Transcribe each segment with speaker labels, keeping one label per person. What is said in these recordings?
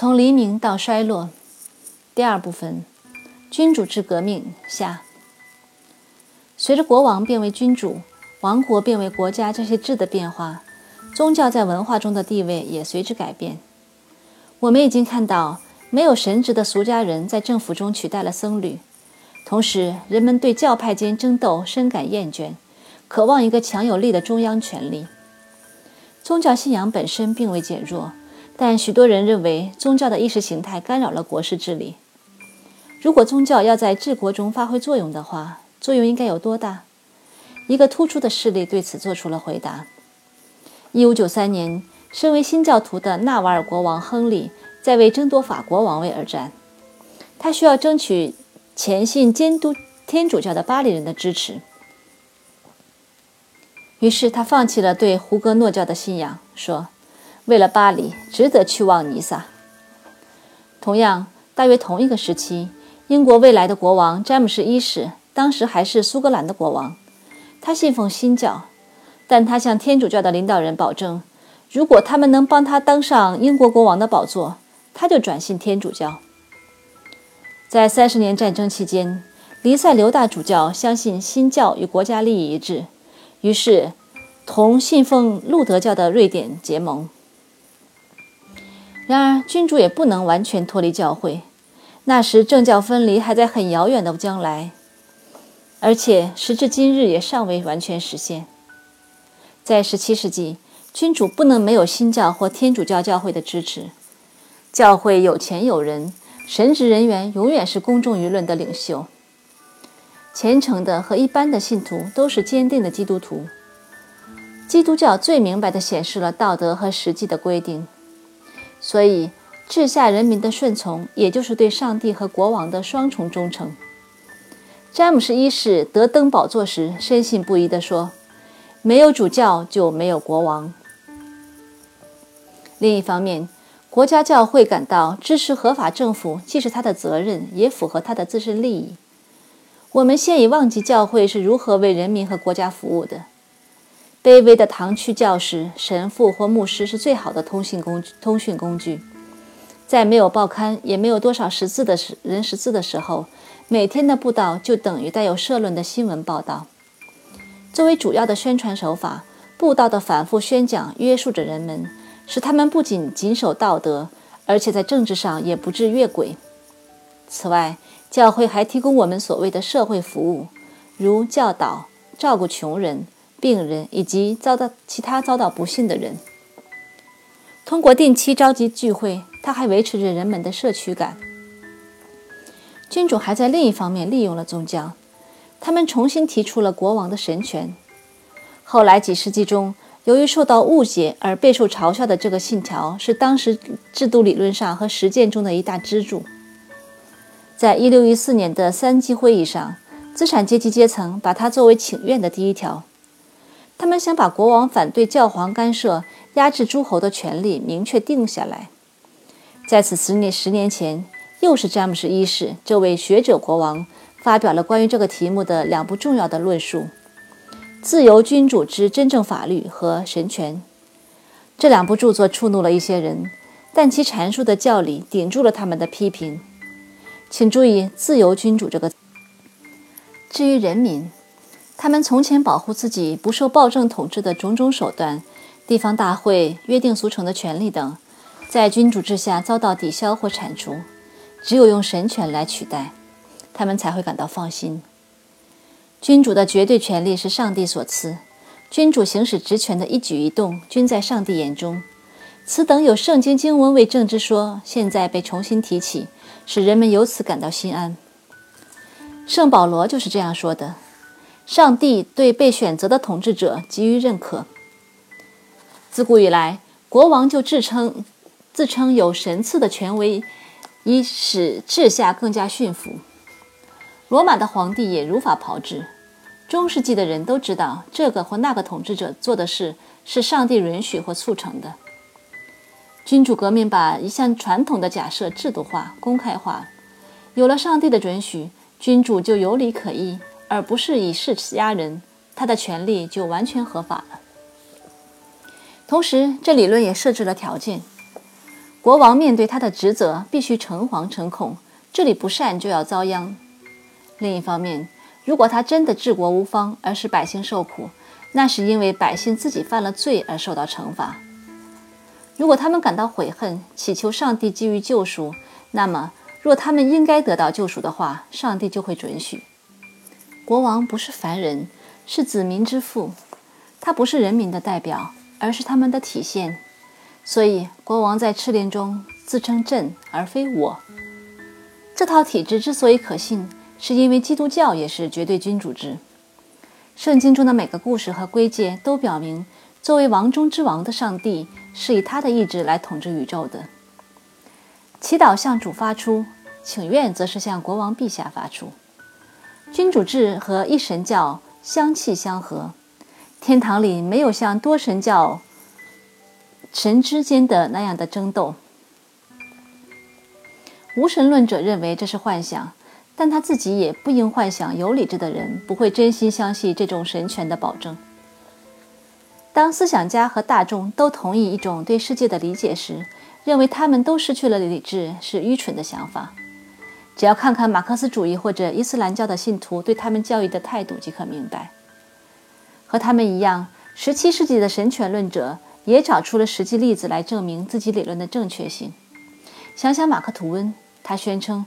Speaker 1: 从黎明到衰落。第二部分，君主制革命下。随着国王变为君主，王国变为国家这些质的变化，宗教在文化中的地位也随之改变。我们已经看到，没有神职的俗家人在政府中取代了僧侣，同时人们对教派间争斗深感厌倦，渴望一个强有力的中央权力。宗教信仰本身并未减弱，但许多人认为宗教的意识形态干扰了国事治理。如果宗教要在治国中发挥作用的话，作用应该有多大？一个突出的事例对此做出了回答。一五九三年，身为新教徒的纳瓦尔国王亨利在为争夺法国王位而战，他需要争取虔信监督天主教的巴黎人的支持，于是他放弃了对胡格诺教的信仰，说：“为了巴黎，值得去望尼撒。”同样，大约同一个时期，英国未来的国王詹姆士一世。当时还是苏格兰的国王，他信奉新教，但他向天主教的领导人保证，如果他们能帮他登上英国国王的宝座，他就转信天主教。在三十年战争期间，黎塞留大主教相信新教与国家利益一致，于是同信奉路德教的瑞典结盟。然而，君主也不能完全脱离教会，那时政教分离还在很遥远的将来。而且时至今日也尚未完全实现。在17世纪，君主不能没有新教或天主教教会的支持。教会有钱有人，神职人员永远是公众舆论的领袖。虔诚的和一般的信徒都是坚定的基督徒。基督教最明白地显示了道德和实际的规定，所以治下人民的顺从，也就是对上帝和国王的双重忠诚。詹姆斯一世得登宝座时，深信不疑地说：“没有主教就没有国王。”另一方面，国家教会感到支持合法政府既是他的责任，也符合他的自身利益。我们现已忘记教会是如何为人民和国家服务的。卑微的堂区教师、神父或牧师是最好的通信工具通讯工具。在没有报刊，也没有多少识字的时人识字的时候。每天的布道就等于带有社论的新闻报道。作为主要的宣传手法，布道的反复宣讲约束着人们，使他们不仅谨守道德，而且在政治上也不致越轨。此外，教会还提供我们所谓的社会服务，如教导、照顾穷人、病人以及遭到其他遭到不幸的人。通过定期召集聚会，他还维持着人们的社区感。君主还在另一方面利用了宗教，他们重新提出了国王的神权。后来几世纪中，由于受到误解而备受嘲笑的这个信条，是当时制度理论上和实践中的一大支柱。在一六一四年的三级会议上，资产阶级阶层把它作为请愿的第一条。他们想把国王反对教皇干涉、压制诸侯的权利明确定下来。在此十年十年前。又是詹姆斯一世这位学者国王发表了关于这个题目的两部重要的论述：《自由君主之真正法律》和《神权》。这两部著作触怒了一些人，但其阐述的教理顶住了他们的批评。请注意“自由君主”这个。至于人民，他们从前保护自己不受暴政统治的种种手段，地方大会、约定俗成的权利等，在君主制下遭到抵消或铲除。只有用神权来取代，他们才会感到放心。君主的绝对权力是上帝所赐，君主行使职权的一举一动均在上帝眼中。此等有圣经经文为证之说，现在被重新提起，使人们由此感到心安。圣保罗就是这样说的：上帝对被选择的统治者给予认可。自古以来，国王就自称自称有神赐的权威。以使治下更加驯服。罗马的皇帝也如法炮制。中世纪的人都知道，这个或那个统治者做的事是上帝允许或促成的。君主革命把一项传统的假设制度化、公开化。有了上帝的准许，君主就有理可依，而不是以势压人，他的权利就完全合法了。同时，这理论也设置了条件。国王面对他的职责，必须诚惶诚恐，治理不善就要遭殃。另一方面，如果他真的治国无方，而使百姓受苦，那是因为百姓自己犯了罪而受到惩罚。如果他们感到悔恨，祈求上帝给予救赎，那么若他们应该得到救赎的话，上帝就会准许。国王不是凡人，是子民之父，他不是人民的代表，而是他们的体现。所以，国王在敕令中自称“朕”而非“我”。这套体制之所以可信，是因为基督教也是绝对君主制。圣经中的每个故事和规戒都表明，作为王中之王的上帝是以他的意志来统治宇宙的。祈祷向主发出，请愿则是向国王陛下发出。君主制和一神教相契相合，天堂里没有像多神教。神之间的那样的争斗，无神论者认为这是幻想，但他自己也不应幻想有理智的人不会真心相信这种神权的保证。当思想家和大众都同意一种对世界的理解时，认为他们都失去了理智是愚蠢的想法。只要看看马克思主义或者伊斯兰教的信徒对他们教育的态度即可明白。和他们一样，17世纪的神权论者。也找出了实际例子来证明自己理论的正确性。想想马克·吐温，他宣称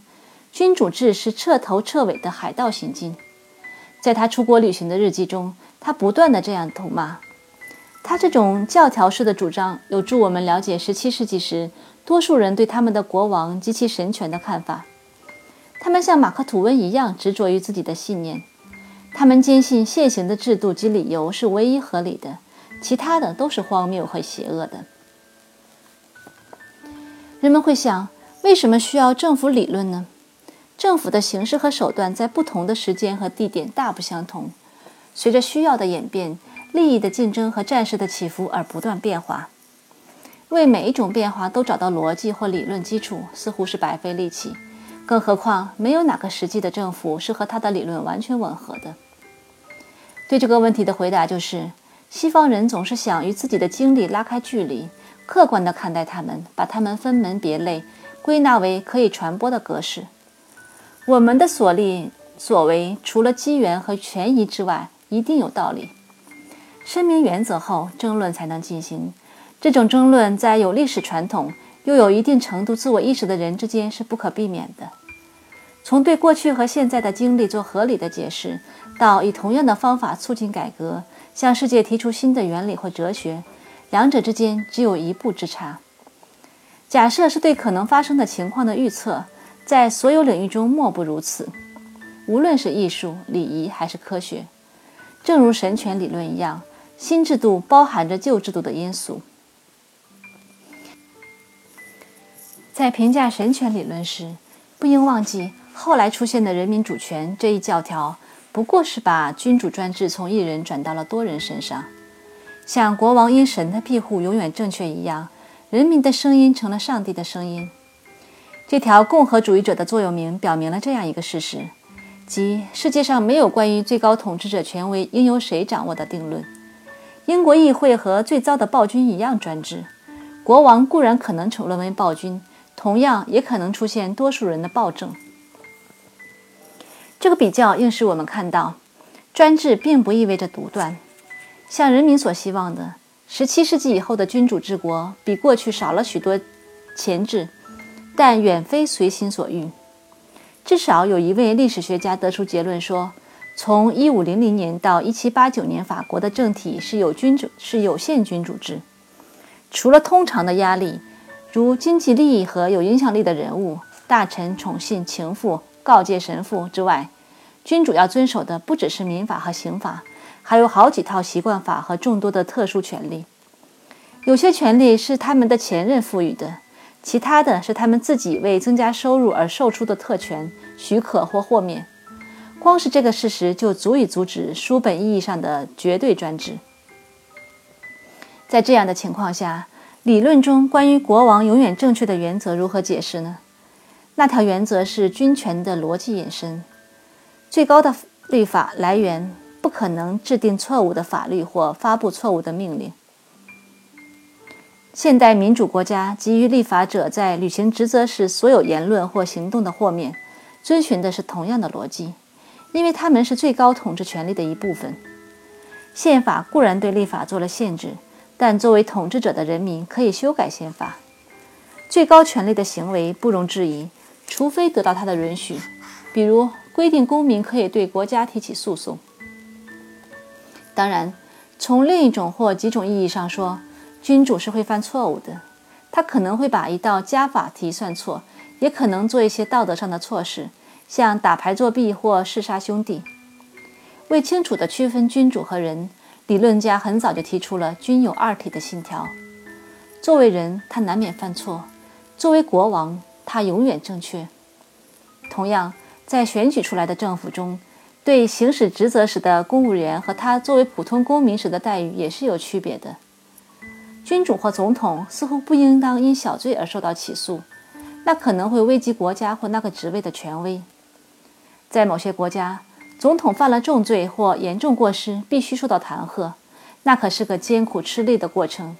Speaker 1: 君主制是彻头彻尾的海盗行径。在他出国旅行的日记中，他不断的这样痛骂。他这种教条式的主张有助我们了解17世纪时多数人对他们的国王及其神权的看法。他们像马克·吐温一样执着于自己的信念，他们坚信现行的制度及理由是唯一合理的。其他的都是荒谬和邪恶的。人们会想，为什么需要政府理论呢？政府的形式和手段在不同的时间和地点大不相同，随着需要的演变、利益的竞争和战事的起伏而不断变化。为每一种变化都找到逻辑或理论基础，似乎是白费力气。更何况，没有哪个实际的政府是和他的理论完全吻合的。对这个问题的回答就是。西方人总是想与自己的经历拉开距离，客观地看待他们，把他们分门别类，归纳为可以传播的格式。我们的所立所为，除了机缘和权宜之外，一定有道理。声明原则后，争论才能进行。这种争论在有历史传统又有一定程度自我意识的人之间是不可避免的。从对过去和现在的经历做合理的解释，到以同样的方法促进改革。向世界提出新的原理或哲学，两者之间只有一步之差。假设是对可能发生的情况的预测，在所有领域中莫不如此，无论是艺术、礼仪还是科学。正如神权理论一样，新制度包含着旧制度的因素。在评价神权理论时，不应忘记后来出现的人民主权这一教条。不过是把君主专制从一人转到了多人身上，像国王因神的庇护永远正确一样，人民的声音成了上帝的声音。这条共和主义者的座右铭表明了这样一个事实：即世界上没有关于最高统治者权威应由谁掌握的定论。英国议会和最糟的暴君一样专制，国王固然可能沦为暴君，同样也可能出现多数人的暴政。这个比较应使我们看到，专制并不意味着独断。像人民所希望的，17世纪以后的君主治国比过去少了许多前置，但远非随心所欲。至少有一位历史学家得出结论说，从1500年到1789年，法国的政体是有君主是有限君主制。除了通常的压力，如经济利益和有影响力的人物、大臣、宠信、情妇。告诫神父之外，君主要遵守的不只是民法和刑法，还有好几套习惯法和众多的特殊权利。有些权利是他们的前任赋予的，其他的是他们自己为增加收入而售出的特权、许可或豁免。光是这个事实就足以阻止书本意义上的绝对专制。在这样的情况下，理论中关于国王永远正确的原则如何解释呢？那条原则是君权的逻辑引申，最高的律法来源不可能制定错误的法律或发布错误的命令。现代民主国家给予立法者在履行职责时所有言论或行动的豁免，遵循的是同样的逻辑，因为他们是最高统治权力的一部分。宪法固然对立法做了限制，但作为统治者的人民可以修改宪法。最高权力的行为不容置疑，除非得到他的允许，比如规定公民可以对国家提起诉讼。当然，从另一种或几种意义上说，君主是会犯错误的。他可能会把一道加法题算错，也可能做一些道德上的错事，像打牌作弊或弑杀兄弟。为清楚地区分君主和人，理论家很早就提出了“君有二体”的信条。作为人，他难免犯错；作为国王，他永远正确。同样，在选举出来的政府中，对行使职责时的公务员和他作为普通公民时的待遇也是有区别的。君主或总统似乎不应当因小罪而受到起诉，那可能会危及国家或那个职位的权威。在某些国家，总统犯了重罪或严重过失，必须受到弹劾，那可是个艰苦吃力的过程。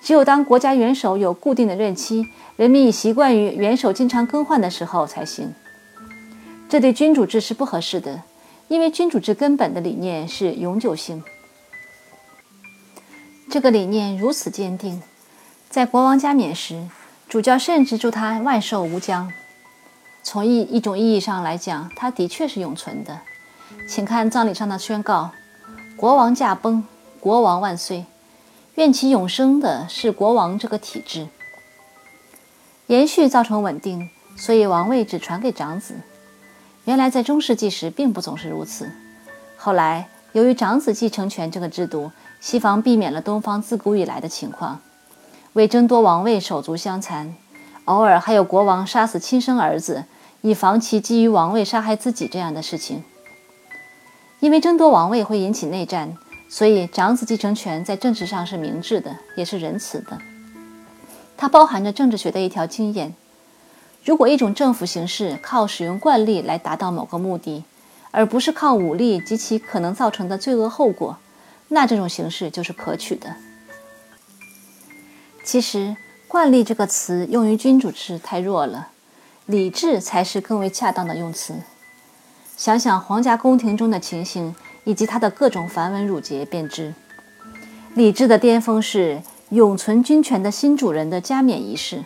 Speaker 1: 只有当国家元首有固定的任期，人民已习惯于元首经常更换的时候才行。这对君主制是不合适的。因为君主制根本的理念是永久性，这个理念如此坚定，在国王加冕时，主教甚至祝他万寿无疆。从一一种意义上来讲，他的确是永存的。请看葬礼上的宣告：“国王驾崩，国王万岁！愿其永生的是国王这个体制，延续造成稳定，所以王位只传给长子。”原来在中世纪时并不总是如此。后来，由于长子继承权这个制度，西方避免了东方自古以来的情况：为争夺王位手足相残，偶尔还有国王杀死亲生儿子，以防其基于王位杀害自己这样的事情。因为争夺王位会引起内战，所以长子继承权在政治上是明智的，也是仁慈的。它包含着政治学的一条经验。如果一种政府形式靠使用惯例来达到某个目的，而不是靠武力及其可能造成的罪恶后果，那这种形式就是可取的。其实，“惯例”这个词用于君主制太弱了，“理智”才是更为恰当的用词。想想皇家宫廷中的情形以及它的各种繁文缛节，便知，理智的巅峰是永存君权的新主人的加冕仪式。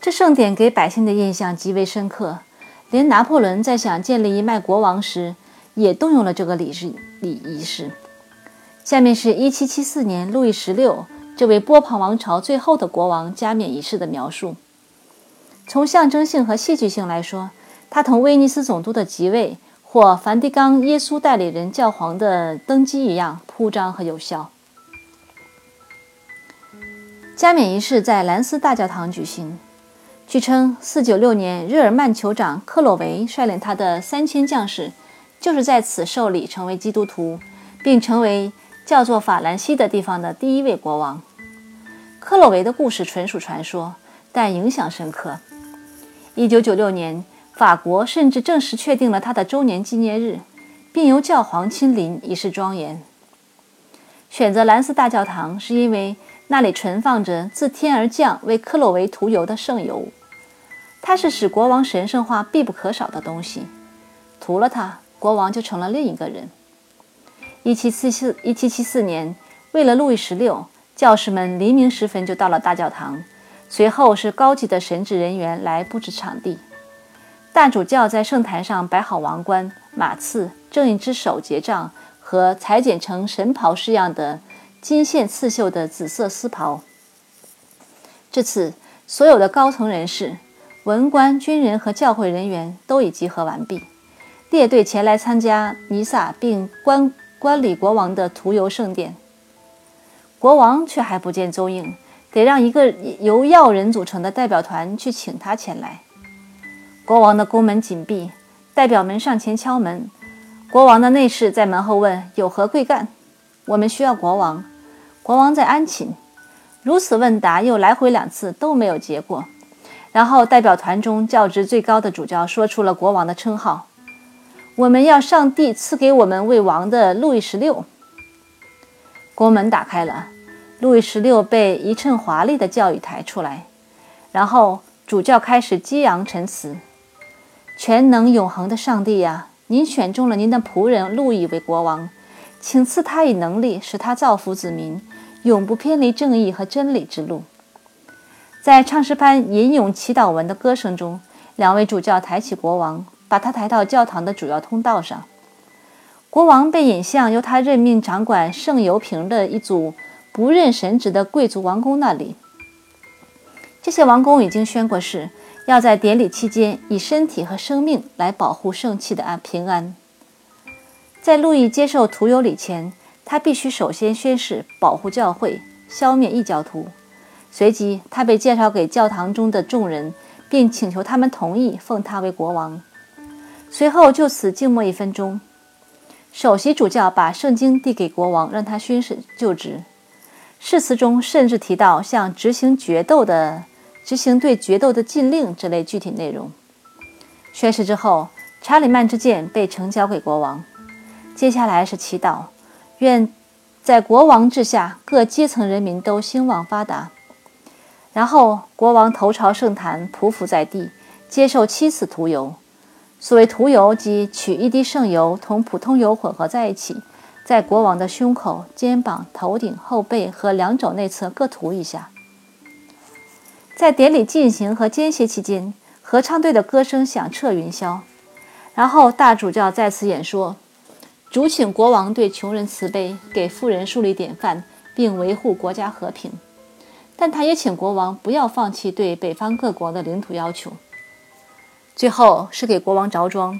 Speaker 1: 这盛典给百姓的印象极为深刻，连拿破仑在想建立一脉国王时，也动用了这个礼制礼仪式。下面是一七七四年路易十六这位波旁王朝最后的国王加冕仪式的描述。从象征性和戏剧性来说，他同威尼斯总督的即位或梵蒂冈耶稣代理人教皇的登基一样铺张和有效。加冕仪式在兰斯大教堂举行。据称，496年，日耳曼酋长克洛维率领他的三千将士，就是在此受礼成为基督徒，并成为叫做法兰西的地方的第一位国王。克洛维的故事纯属传说，但影响深刻。1996年，法国甚至正式确定了他的周年纪念日，并由教皇亲临，以示庄严。选择兰斯大教堂，是因为那里存放着自天而降为克洛维涂油的圣油。它是使国王神圣化必不可少的东西，涂了它，国王就成了另一个人。一七四四一七七四年，为了路易十六，教士们黎明时分就到了大教堂，随后是高级的神职人员来布置场地。大主教在圣坛上摆好王冠、马刺、正义之手结账和裁剪成神袍式样的金线刺绣的紫色丝袍。这次，所有的高层人士。文官、军人和教会人员都已集合完毕，列队前来参加弥撒，并观观礼国王的徒游圣殿。国王却还不见踪影，得让一个由要人组成的代表团去请他前来。国王的宫门紧闭，代表们上前敲门。国王的内侍在门后问：“有何贵干？”“我们需要国王。”“国王在安寝。”如此问答又来回两次，都没有结果。然后，代表团中教职最高的主教说出了国王的称号：“我们要上帝赐给我们为王的路易十六。”国门打开了，路易十六被一称华丽的教育抬出来，然后主教开始激昂陈词：“全能永恒的上帝呀，您选中了您的仆人路易为国王，请赐他以能力，使他造福子民，永不偏离正义和真理之路。”在唱诗班吟咏祈祷文的歌声中，两位主教抬起国王，把他抬到教堂的主要通道上。国王被引向由他任命掌管圣油瓶的一组。不认神职的贵族王公那里，这些王公已经宣过誓，要在典礼期间以身体和生命来保护圣器的安平安。在路易接受徒有礼前，他必须首先宣誓保护教会，消灭异教徒。随即，他被介绍给教堂中的众人，并请求他们同意奉他为国王。随后，就此静默一分钟。首席主教把圣经递给国王，让他宣誓就职。誓词中甚至提到像执行决斗的、执行对决斗的禁令这类具体内容。宣誓之后，查理曼之剑被呈交给国王。接下来是祈祷，愿在国王治下各阶层人民都兴旺发达。然后，国王头朝圣坛，匍匐在地，接受七次涂油。所谓涂油，即取一滴圣油同普通油混合在一起。在国王的胸口、肩膀、头顶、后背和两肘内侧各涂一下。在典礼进行和间歇期间，合唱队的歌声响彻云霄。然后大主教再次演说，主请国王对穷人慈悲，给富人树立典范，并维护国家和平。但他也请国王不要放弃对北方各国的领土要求。最后是给国王着装。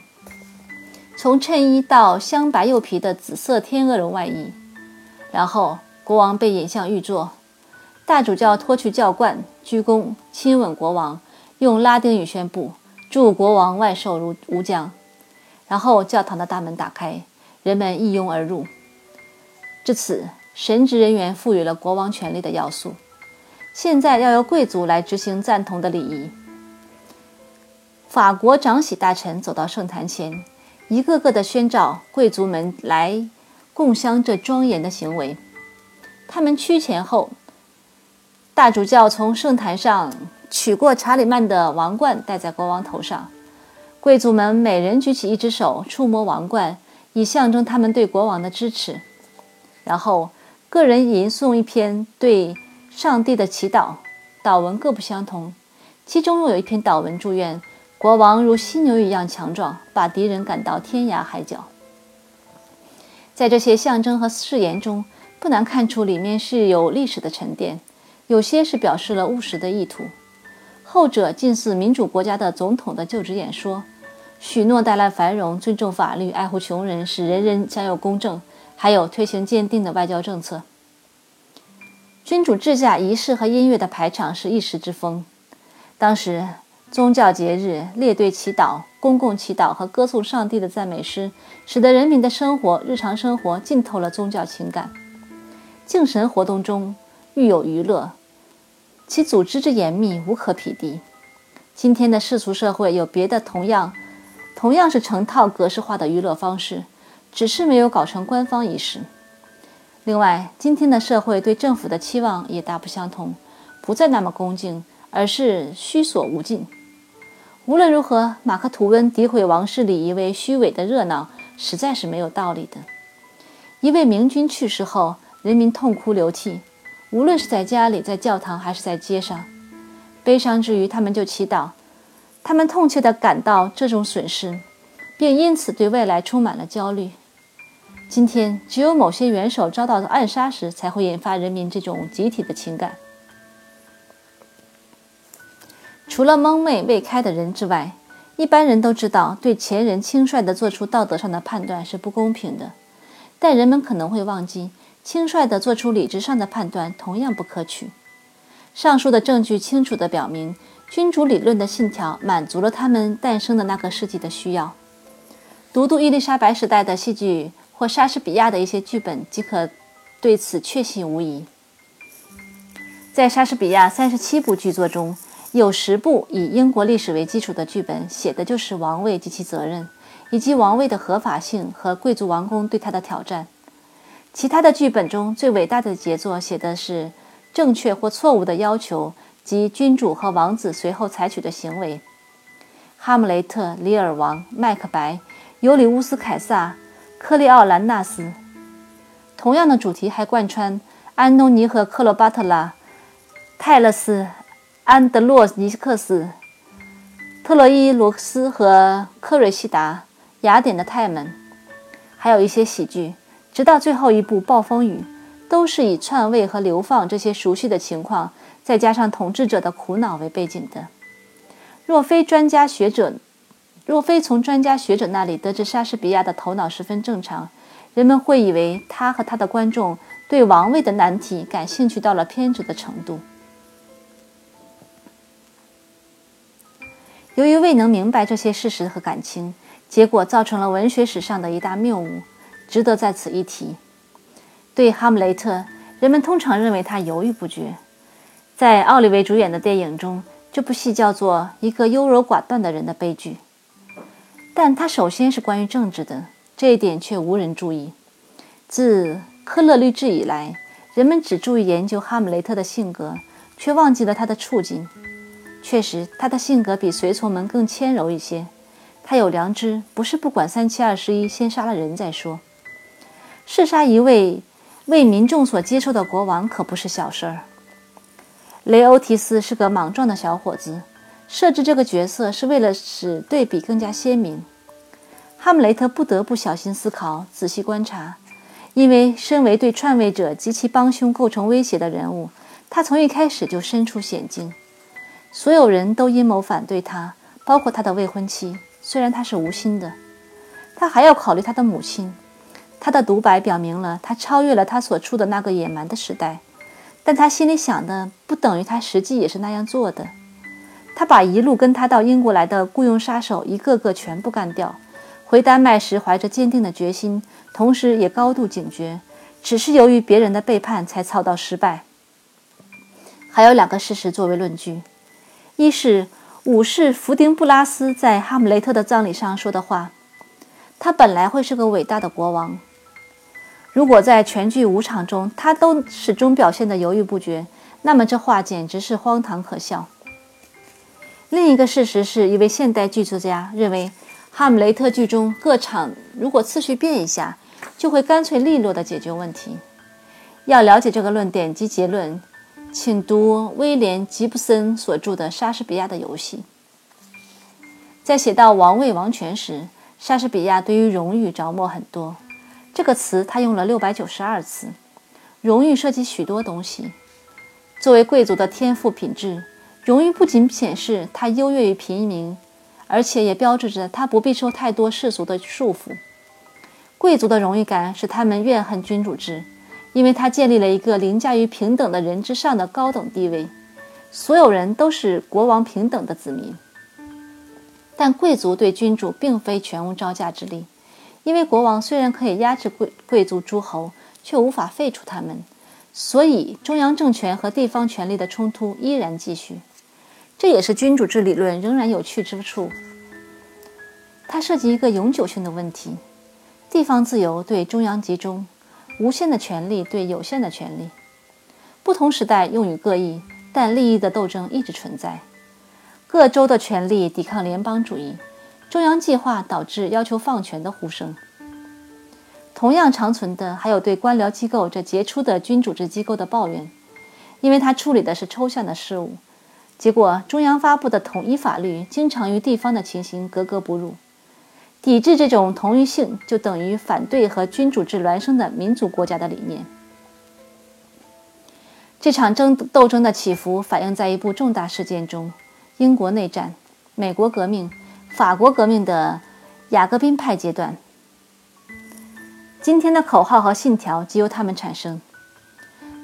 Speaker 1: 从衬衣到镶白釉皮的紫色天鹅绒外衣，然后国王被引向御座，大主教脱去教冠，鞠躬亲吻国王，用拉丁语宣布：“祝国王万寿如无疆。”然后教堂的大门打开，人们一拥而入。至此，神职人员赋予了国王权力的要素。现在要由贵族来执行赞同的礼仪。法国长喜大臣走到圣坛前。一个个的宣召贵族们来共襄这庄严的行为。他们趋前后，大主教从圣坛上取过查理曼的王冠，戴在国王头上。贵族们每人举起一只手，触摸王冠，以象征他们对国王的支持。然后，个人吟诵一篇对上帝的祈祷，祷文各不相同，其中又有一篇祷文祝愿。国王如犀牛一样强壮，把敌人赶到天涯海角。在这些象征和誓言中，不难看出里面是有历史的沉淀，有些是表示了务实的意图。后者近似民主国家的总统的就职演说，许诺带来繁荣、尊重法律、爱护穷人、使人人享有公正，还有推行坚定的外交政策。君主制下仪式和音乐的排场是一时之风，当时。宗教节日、列队祈祷、公共祈祷和歌颂上帝的赞美诗，使得人民的生活、日常生活浸透了宗教情感。敬神活动中愈有娱乐，其组织之严密无可匹敌。今天的世俗社会有别的同样、同样是成套格式化的娱乐方式，只是没有搞成官方仪式。另外，今天的社会对政府的期望也大不相同，不再那么恭敬，而是虚所无尽。无论如何，马克·吐温诋毁王室礼仪为虚伪的热闹，实在是没有道理的。一位明君去世后，人民痛哭流涕，无论是在家里、在教堂还是在街上，悲伤之余，他们就祈祷。他们痛切地感到这种损失，并因此对未来充满了焦虑。今天，只有某些元首遭到暗杀时，才会引发人民这种集体的情感。除了蒙昧未开的人之外，一般人都知道，对前人轻率地做出道德上的判断是不公平的。但人们可能会忘记，轻率地做出理智上的判断同样不可取。上述的证据清楚地表明，君主理论的信条满足了他们诞生的那个世纪的需要。读读伊丽莎白时代的戏剧或莎士比亚的一些剧本，即可对此确信无疑。在莎士比亚三十七部剧作中，有十部以英国历史为基础的剧本，写的就是王位及其责任，以及王位的合法性和贵族王公对他的挑战。其他的剧本中最伟大的杰作写的是正确或错误的要求及君主和王子随后采取的行为。哈姆雷特、李尔王、麦克白、尤里乌斯·凯撒、克利奥兰纳斯。同样的主题还贯穿安东尼和克罗巴特拉、泰勒斯、安德洛尼克斯、特洛伊罗斯和科瑞西达、雅典的泰门，还有一些喜剧。直到最后一部《暴风雨》，都是以篡位和流放这些熟悉的情况，再加上统治者的苦恼为背景的。若非专家学者，若非从专家学者那里得知莎士比亚的头脑十分正常，人们会以为他和他的观众对王位的难题感兴趣到了偏执的程度。由于未能明白这些事实和感情，结果造成了文学史上的一大谬误。值得在此一提。对哈姆雷特，人们通常认为他犹豫不决。在奥利维主演的电影中，这部戏叫做《一个优柔寡断的人的悲剧》，但它首先是关于政治的，这一点却无人注意。自科勒律治以来，人们只注意研究哈姆雷特的性格，却忘记了他的处境。确实，他的性格比随从们更谦柔一些。他有良知，不是不管三七二十一，先杀了人再说。弑杀一位为民众所接受的国王可不是小事儿。雷欧提斯是个莽撞的小伙子，设置这个角色是为了使对比更加鲜明。哈姆雷特不得不小心思考、仔细观察，因为身为对篡位者及其帮凶构成威胁的人物，他从一开始就身处险境。所有人都阴谋反对他，包括他的未婚妻，虽然他是无心的。他还要考虑他的母亲。他的独白表明了他超越了他所处的那个野蛮的时代，但他心里想的不等于他实际也是那样做的。他把一路跟他到英国来的雇佣杀手一个个全部干掉。回丹麦时怀着坚定的决心，同时也高度警觉，只是由于别人的背叛才操到失败。还有两个事实作为论据：一是武士福丁布拉斯在哈姆雷特的葬礼上说的话，他本来会是个伟大的国王。如果在全剧五场中，他都始终表现得犹豫不决，那么这话简直是荒唐可笑。另一个事实是一位现代剧作家认为，《哈姆雷特》剧中各场如果次序变一下，就会干脆利落地解决问题。要了解这个论点及结论，请读威廉·吉布森所著的《莎士比亚的游戏》。在写到王位王权时，莎士比亚对于荣誉着墨很多。这个词他用了六百九十二次。荣誉涉及许多东西。作为贵族的天赋品质，荣誉不仅显示他优越于平民，而且也标志着他不必受太多世俗的束缚。贵族的荣誉感使他们怨恨君主制，因为他建立了一个凌驾于平等的人之上的高等地位，所有人都是国王平等的子民。但贵族对君主并非全无招架之力。因为国王虽然可以压制贵贵族诸侯，却无法废除他们，所以中央政权和地方权力的冲突依然继续。这也是君主制理论仍然有趣之处。它涉及一个永久性的问题：地方自由对中央集中，无限的权力对有限的权力。不同时代用语各异，但利益的斗争一直存在。各州的权力抵抗联邦主义。中央计划导致要求放权的呼声。同样长存的还有对官僚机构这杰出的君主制机构的抱怨，因为他处理的是抽象的事物，结果中央发布的统一法律经常与地方的情形格格不入。抵制这种同一性，就等于反对和君主制孪生的民族国家的理念。这场争斗争的起伏反映在一部重大事件中：英国内战、美国革命。法国革命的雅各宾派阶段，今天的口号和信条即由他们产生。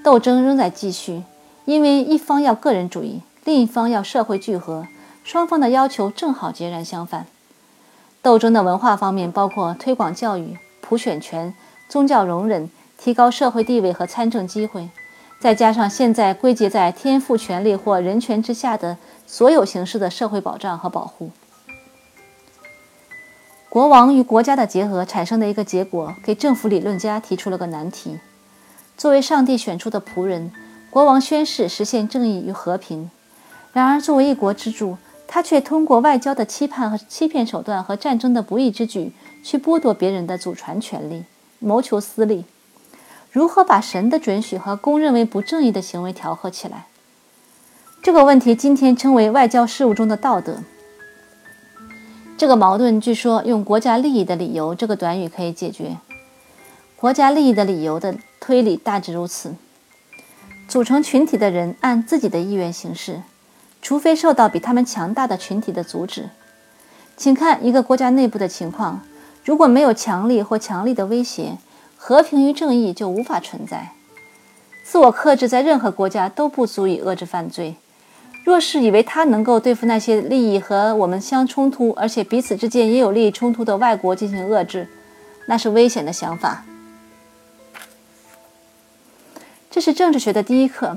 Speaker 1: 斗争仍在继续，因为一方要个人主义，另一方要社会聚合，双方的要求正好截然相反。斗争的文化方面包括推广教育、普选权、宗教容忍、提高社会地位和参政机会，再加上现在归结在天赋权利或人权之下的所有形式的社会保障和保护。国王与国家的结合产生的一个结果，给政府理论家提出了个难题。作为上帝选出的仆人，国王宣誓实现正义与和平。然而，作为一国之主，他却通过外交的期盼和欺骗手段和战争的不义之举，去剥夺别人的祖传权利，谋求私利。如何把神的准许和公认为不正义的行为调和起来？这个问题今天称为外交事务中的道德。这个矛盾据说用“国家利益的理由”这个短语可以解决。国家利益的理由的推理大致如此：组成群体的人按自己的意愿行事。除非受到比他们强大的群体的阻止，请看一个国家内部的情况。如果没有强力或强力的威胁，和平与正义就无法存在。自我克制在任何国家都不足以遏制犯罪。若是以为他能够对付那些利益和我们相冲突，而且彼此之间也有利益冲突的外国进行遏制，那是危险的想法。这是政治学的第一课。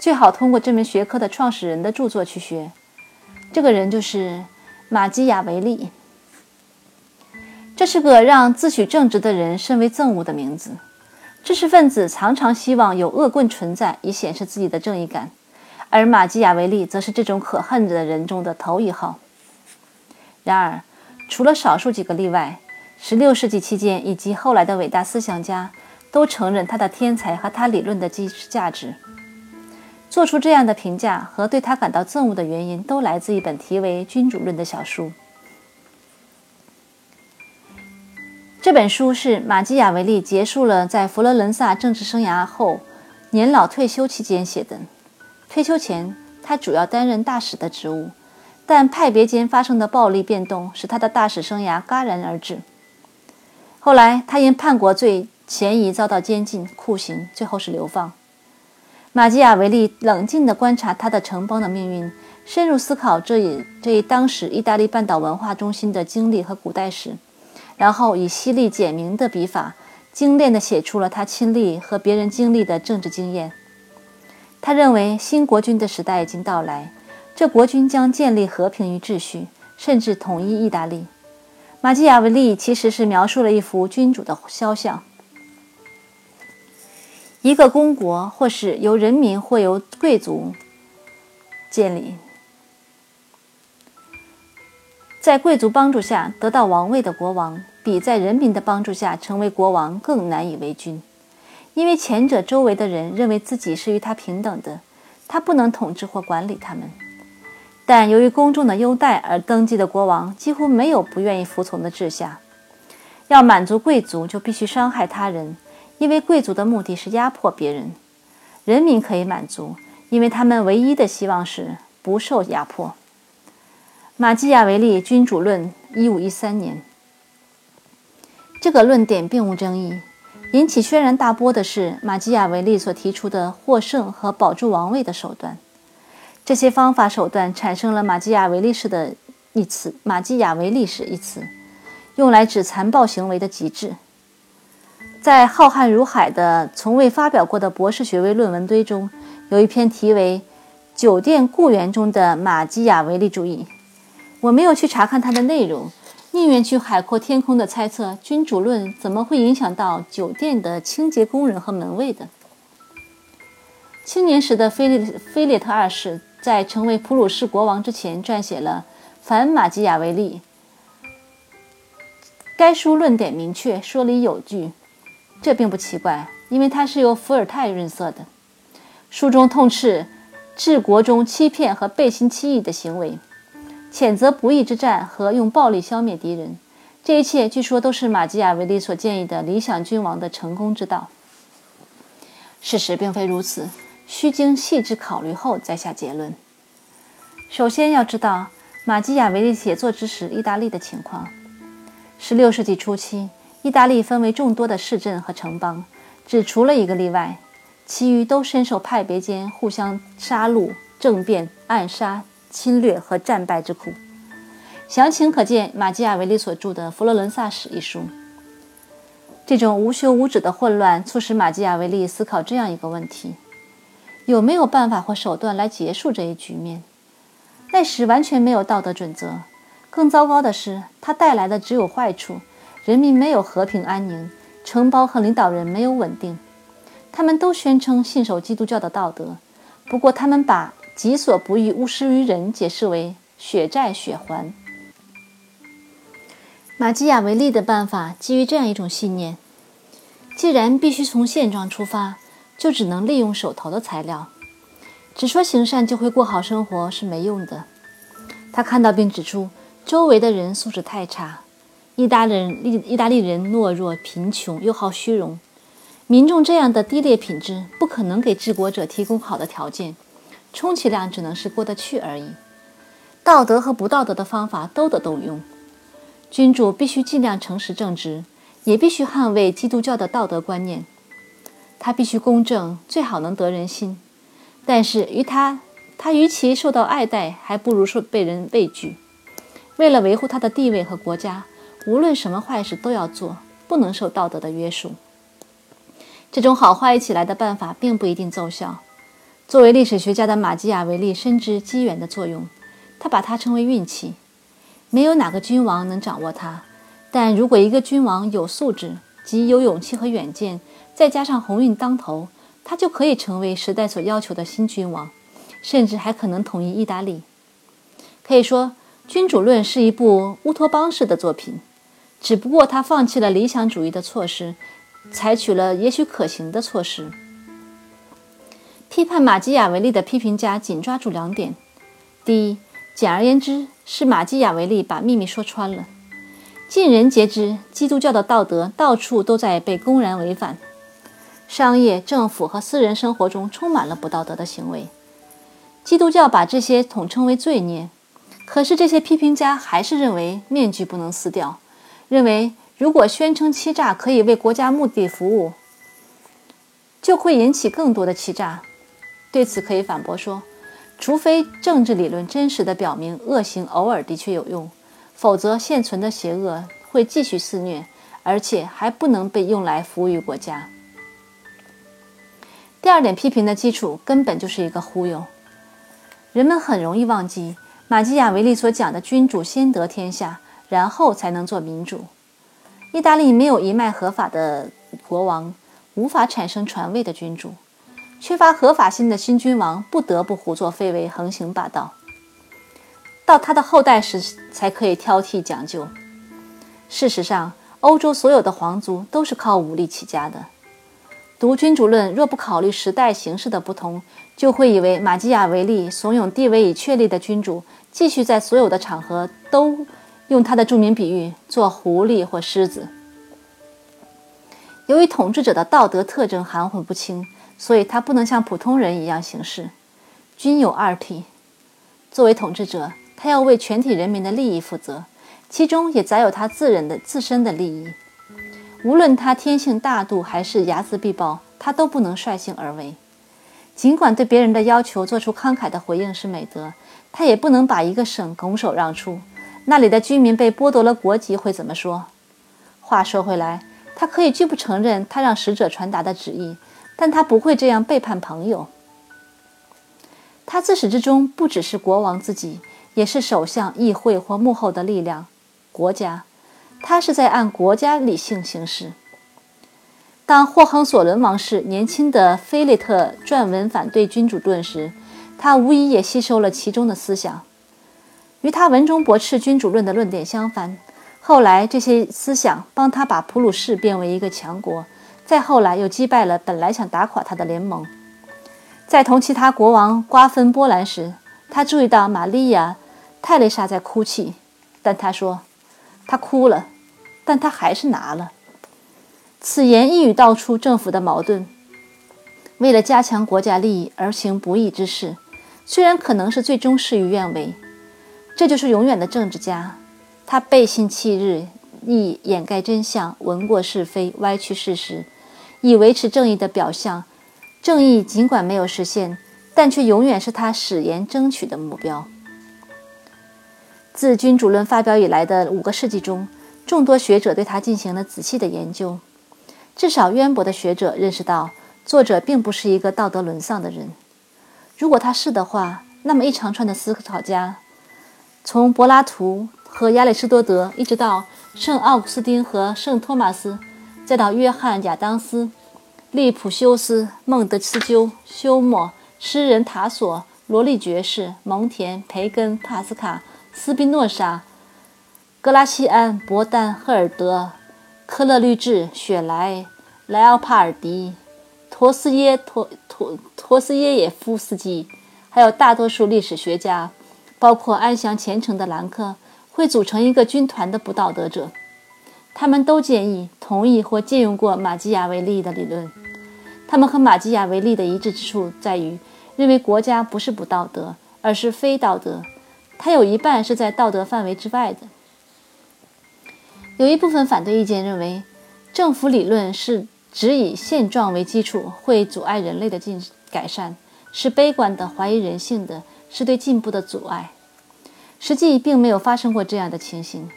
Speaker 1: 最好通过这门学科的创始人的著作去学。这个人就是马基雅维利。这是个让自诩正直的人甚为憎恶的名字。知识分子常常希望有恶棍存在，以显示自己的正义感，而马基雅维利则是这种可恨的人中的头一号。然而，除了少数几个例外，16世纪期间以及后来的伟大思想家都承认他的天才和他理论的基石价值。做出这样的评价和对他感到憎恶的原因，都来自一本题为《君主论》的小书。这本书是马基雅维利结束了在佛罗伦萨政治生涯后，年老退休期间写的。退休前，他主要担任大使的职务，但派别间发生的暴力变动使他的大使生涯戛然而止。后来，他因叛国罪嫌疑遭到监禁、酷刑，最后是流放。马基雅维利冷静地观察他的城邦的命运，深入思考这一这一当时意大利半岛文化中心的经历和古代史，然后以犀利简明的笔法，精炼地写出了他亲历和别人经历的政治经验。他认为新国君的时代已经到来，这国君将建立和平与秩序，甚至统一意大利。马基雅维利其实是描述了一幅君主的肖像。一个公国，或是由人民或由贵族建立，在贵族帮助下得到王位的国王，比在人民的帮助下成为国王更难以为君，因为前者周围的人认为自己是与他平等的，他不能统治或管理他们；但由于公众的优待而登基的国王，几乎没有不愿意服从的治下。要满足贵族，就必须伤害他人。因为贵族的目的是压迫别人，人民可以满足，因为他们唯一的希望是不受压迫。马基雅维利《君主论》一五一三年，这个论点并无争议。引起轩然大波的是马基雅维利所提出的获胜和保住王位的手段。这些方法手段产生了马基雅维利式的一词“马基雅维利式”一词，用来指残暴行为的极致。在浩瀚如海的从未发表过的博士学位论文堆中，有一篇题为《酒店雇员中的马基雅维利主义》。我没有去查看它的内容，宁愿去海阔天空地猜测《君主论》怎么会影响到酒店的清洁工人和门卫的。青年时的菲利菲列特二世在成为普鲁士国王之前，撰写了《反马基雅维利》。该书论点明确，说理有据。这并不奇怪，因为它是由伏尔泰润色的。书中痛斥治国中欺骗和背信弃义的行为，谴责不义之战和用暴力消灭敌人。这一切据说都是马基雅维利所建议的理想君王的成功之道。事实并非如此，需经细致考虑后再下结论。首先要知道马基雅维利写作之时意大利的情况。16世纪初期。意大利分为众多的市镇和城邦，只除了一个例外，其余都深受派别间互相杀戮、政变、暗杀、侵略和战败之苦。详情可见马基雅维利所著的《佛罗伦萨史》一书。这种无休无止的混乱促使马基雅维利思考这样一个问题：有没有办法或手段来结束这一局面？那时完全没有道德准则，更糟糕的是，它带来的只有坏处，人民没有和平安宁，城邦和领导人没有稳定。他们都宣称信守基督教的道德，不过他们把“己所不欲，勿施于人”解释为血债血还。马基雅维利的办法基于这样一种信念：既然必须从现状出发，就只能利用手头的材料。只说行善就会过好生活是没用的。他看到并指出，周围的人素质太差，意大利人意意大利人懦弱、贫穷又好虚荣。民众这样的低劣品质不可能给治国者提供好的条件，充其量只能是过得去而已。道德和不道德的方法都得动用。君主必须尽量诚实正直，也必须捍卫基督教的道德观念。他必须公正，最好能得人心。但是与他，他与其受到爱戴，还不如受被人畏惧。为了维护他的地位和国家，无论什么坏事都要做，不能受道德的约束。这种好坏一起来的办法并不一定奏效。作为历史学家的马基雅维利深知机缘的作用，他把它称为运气。没有哪个君王能掌握它，但如果一个君王有素质，即有勇气和远见，再加上鸿运当头，他就可以成为时代所要求的新君王，甚至还可能统一意大利。可以说，《君主论》是一部乌托邦式的作品，只不过他放弃了理想主义的措施。采取了也许可行的措施。批判马基雅维利的批评家紧抓住两点：第一，简而言之，是马基雅维利把秘密说穿了。尽人皆知，基督教的道德到处都在被公然违反，商业、政府和私人生活中充满了不道德的行为。基督教把这些统称为罪孽，可是这些批评家还是认为面具不能撕掉，认为。如果宣称欺诈可以为国家目的服务，就会引起更多的欺诈。对此可以反驳说，除非政治理论真实的表明恶行偶尔的确有用，否则现存的邪恶会继续肆虐，而且还不能被用来服务于国家。第二点批评的基础根本就是一个忽悠。人们很容易忘记马基雅维利所讲的“君主先得天下，然后才能做民主”。意大利没有一脉合法的国王，无法产生传位的君主。缺乏合法性的新君王不得不胡作非为、横行霸道。到他的后代时才可以挑剔讲究。事实上，欧洲所有的皇族都是靠武力起家的。读《君主论》，若不考虑时代形势的不同，就会以为马基雅维利怂恿地位已确立的君主继续在所有的场合都。用他的著名比喻做狐狸或狮子。由于统治者的道德特征含混不清，所以他不能像普通人一样行事。君有二体，作为统治者，他要为全体人民的利益负责，其中也载有他自人的自身的利益。无论他天性大度还是睚眦必报，他都不能率性而为。尽管对别人的要求做出慷慨的回应是美德，他也不能把一个省拱手让出。那里的居民被剥夺了国籍，会怎么说？话说回来，他可以拒不承认他让使者传达的旨意，但他不会这样背叛朋友。他自始至终不只是国王自己，也是首相、议会或幕后的力量——国家。他是在按国家理性行事。当霍亨索伦王室年轻的菲利特撰文反对君主论时，他无疑也吸收了其中的思想。与他文中驳斥君主论的论点相反，后来这些思想帮他把普鲁士变为一个强国，再后来又击败了本来想打垮他的联盟。在同其他国王瓜分波兰时，他注意到玛利亚·泰蕾莎在哭泣，但他说：“他哭了，但他还是拿了。”此言一语道出政府的矛盾：为了加强国家利益而行不义之事，虽然可能是最终事与愿违。这就是永远的政治家，他背信弃日，以掩盖真相，闻过是非，歪曲事实，以维持正义的表象。正义尽管没有实现，但却永远是他誓言争取的目标。自《君主论》发表以来的五个世纪中，众多学者对他进行了仔细的研究。至少渊博的学者认识到，作者并不是一个道德沦丧的人。如果他是的话，那么一长串的思考家。从柏拉图、和亚里士多德，一直到圣奥古斯丁和圣托马斯，再到约翰·亚当斯、利普修斯、孟德斯鸠、休谟、诗人塔索、罗利爵士、蒙田、培根、帕斯卡、斯宾诺莎、格拉西安、伯丹、赫尔德、科勒律治、雪莱、莱奥帕尔迪、陀思耶陀陀陀思耶耶夫斯基，还有大多数历史学家，包括安详虔诚的兰克，会组成一个军团的不道德者。他们都建议、同意或借用过马基雅维利的理论。他们和马基雅维利的一致之处在于，认为国家不是不道德，而是非道德。它有一半是在道德范围之外的。有一部分反对意见认为，政府理论是只以现状为基础，会阻碍人类的进改善，是悲观的、怀疑人性的，是对进步的阻碍。实际并没有发生过这样的情形。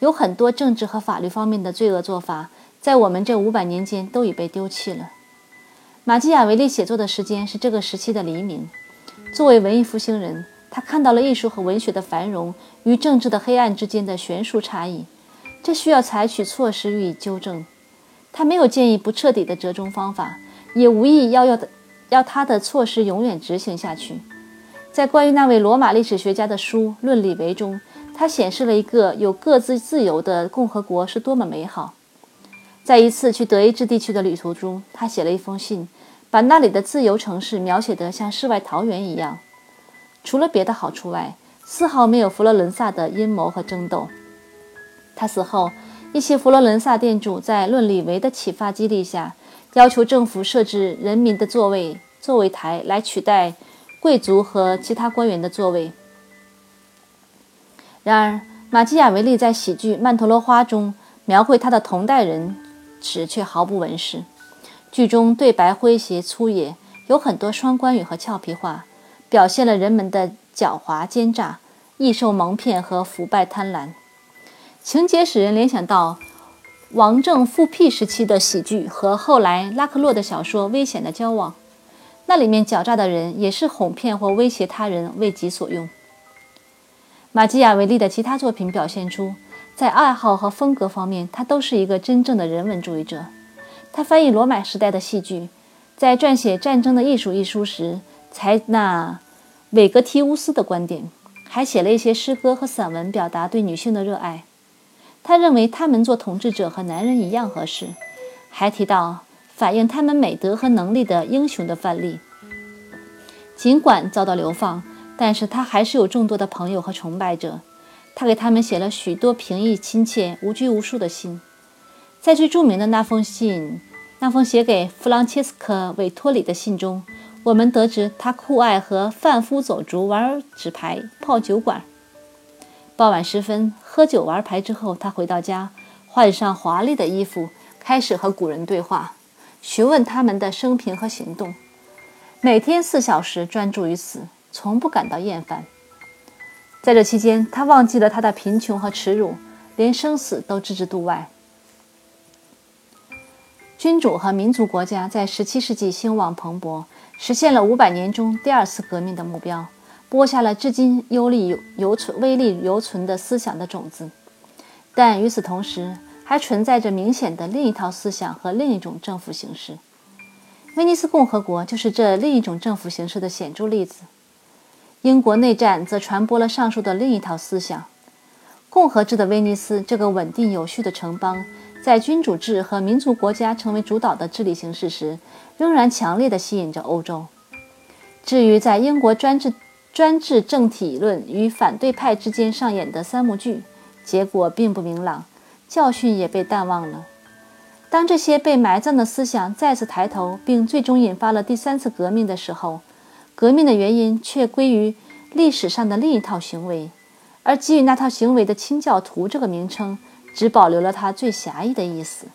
Speaker 1: 有很多政治和法律方面的罪恶做法，在我们这五百年间都已被丢弃了。马基雅维利写作的时间是这个时期的黎明。作为文艺复兴人，他看到了艺术和文学的繁荣与政治的黑暗之间的悬殊差异，这需要采取措施予以纠正。他没有建议不彻底的折中方法，也无意要要的要他的措施永远执行下去。在关于那位罗马历史学家的书《论理维》中。他显示了一个有各自自由的共和国是多么美好。在一次去德意志地区的旅途中，他写了一封信，把那里的自由城市描写得像世外桃源一样。除了别的好处外，丝毫没有佛罗伦萨的阴谋和争斗。他死后，一些佛罗伦萨店主在论理维的启发激励下，要求政府设置人民的座位座位台来取代贵族和其他官员的座位。然而，马基雅维利在喜剧《曼陀罗花》中描绘他的同代人时却毫不文饰。剧中对白诙谐粗野，有很多双关语和俏皮话，表现了人们的狡猾奸诈、易受蒙骗和腐败贪婪。情节使人联想到王政复辟时期的喜剧和后来拉克洛的小说《危险的交往》，那里面狡诈的人也是哄骗或威胁他人为己所用。马基雅维利的其他作品表现出，在爱好和风格方面，他都是一个真正的人文主义者。他翻译罗马时代的戏剧，在撰写《战争的艺术》一书时，采纳韦格提乌斯的观点，还写了一些诗歌和散文，表达对女性的热爱。他认为他们做统治者和男人一样合适，还提到反映他们美德和能力的英雄的范例。尽管遭到流放。但是他还是有众多的朋友和崇拜者，他给他们写了许多平易亲切、无拘无束的信。在最著名的那封信，那封写给弗朗切斯科·韦托里的信中，我们得知他酷爱和贩夫走卒、玩纸牌、泡酒馆。傍晚时分，喝酒玩牌之后，他回到家，换上华丽的衣服，开始和古人对话，询问他们的生平和行动，每天四小时专注于此。从不感到厌烦。在这期间，他忘记了他的贫穷和耻辱，连生死都置之度外。君主和民族国家在17世纪兴旺蓬勃，实现了500年中第二次革命的目标，播下了至今优力犹存、威力犹存的思想的种子。但与此同时，还存在着明显的另一套思想和另一种政府形式。威尼斯共和国就是这另一种政府形式的显著例子。英国内战则传播了上述的另一套思想。共和制的威尼斯这个稳定有序的城邦，在君主制和民族国家成为主导的治理形式时，仍然强烈地吸引着欧洲。至于在英国专制专制政体论与反对派之间上演的三幕剧，结果并不明朗，教训也被淡忘了。当这些被埋葬的思想再次抬头，并最终引发了第三次革命的时候，革命的原因却归于历史上的另一套行为，而给予那套行为的清教徒这个名称，只保留了它最狭义的意思。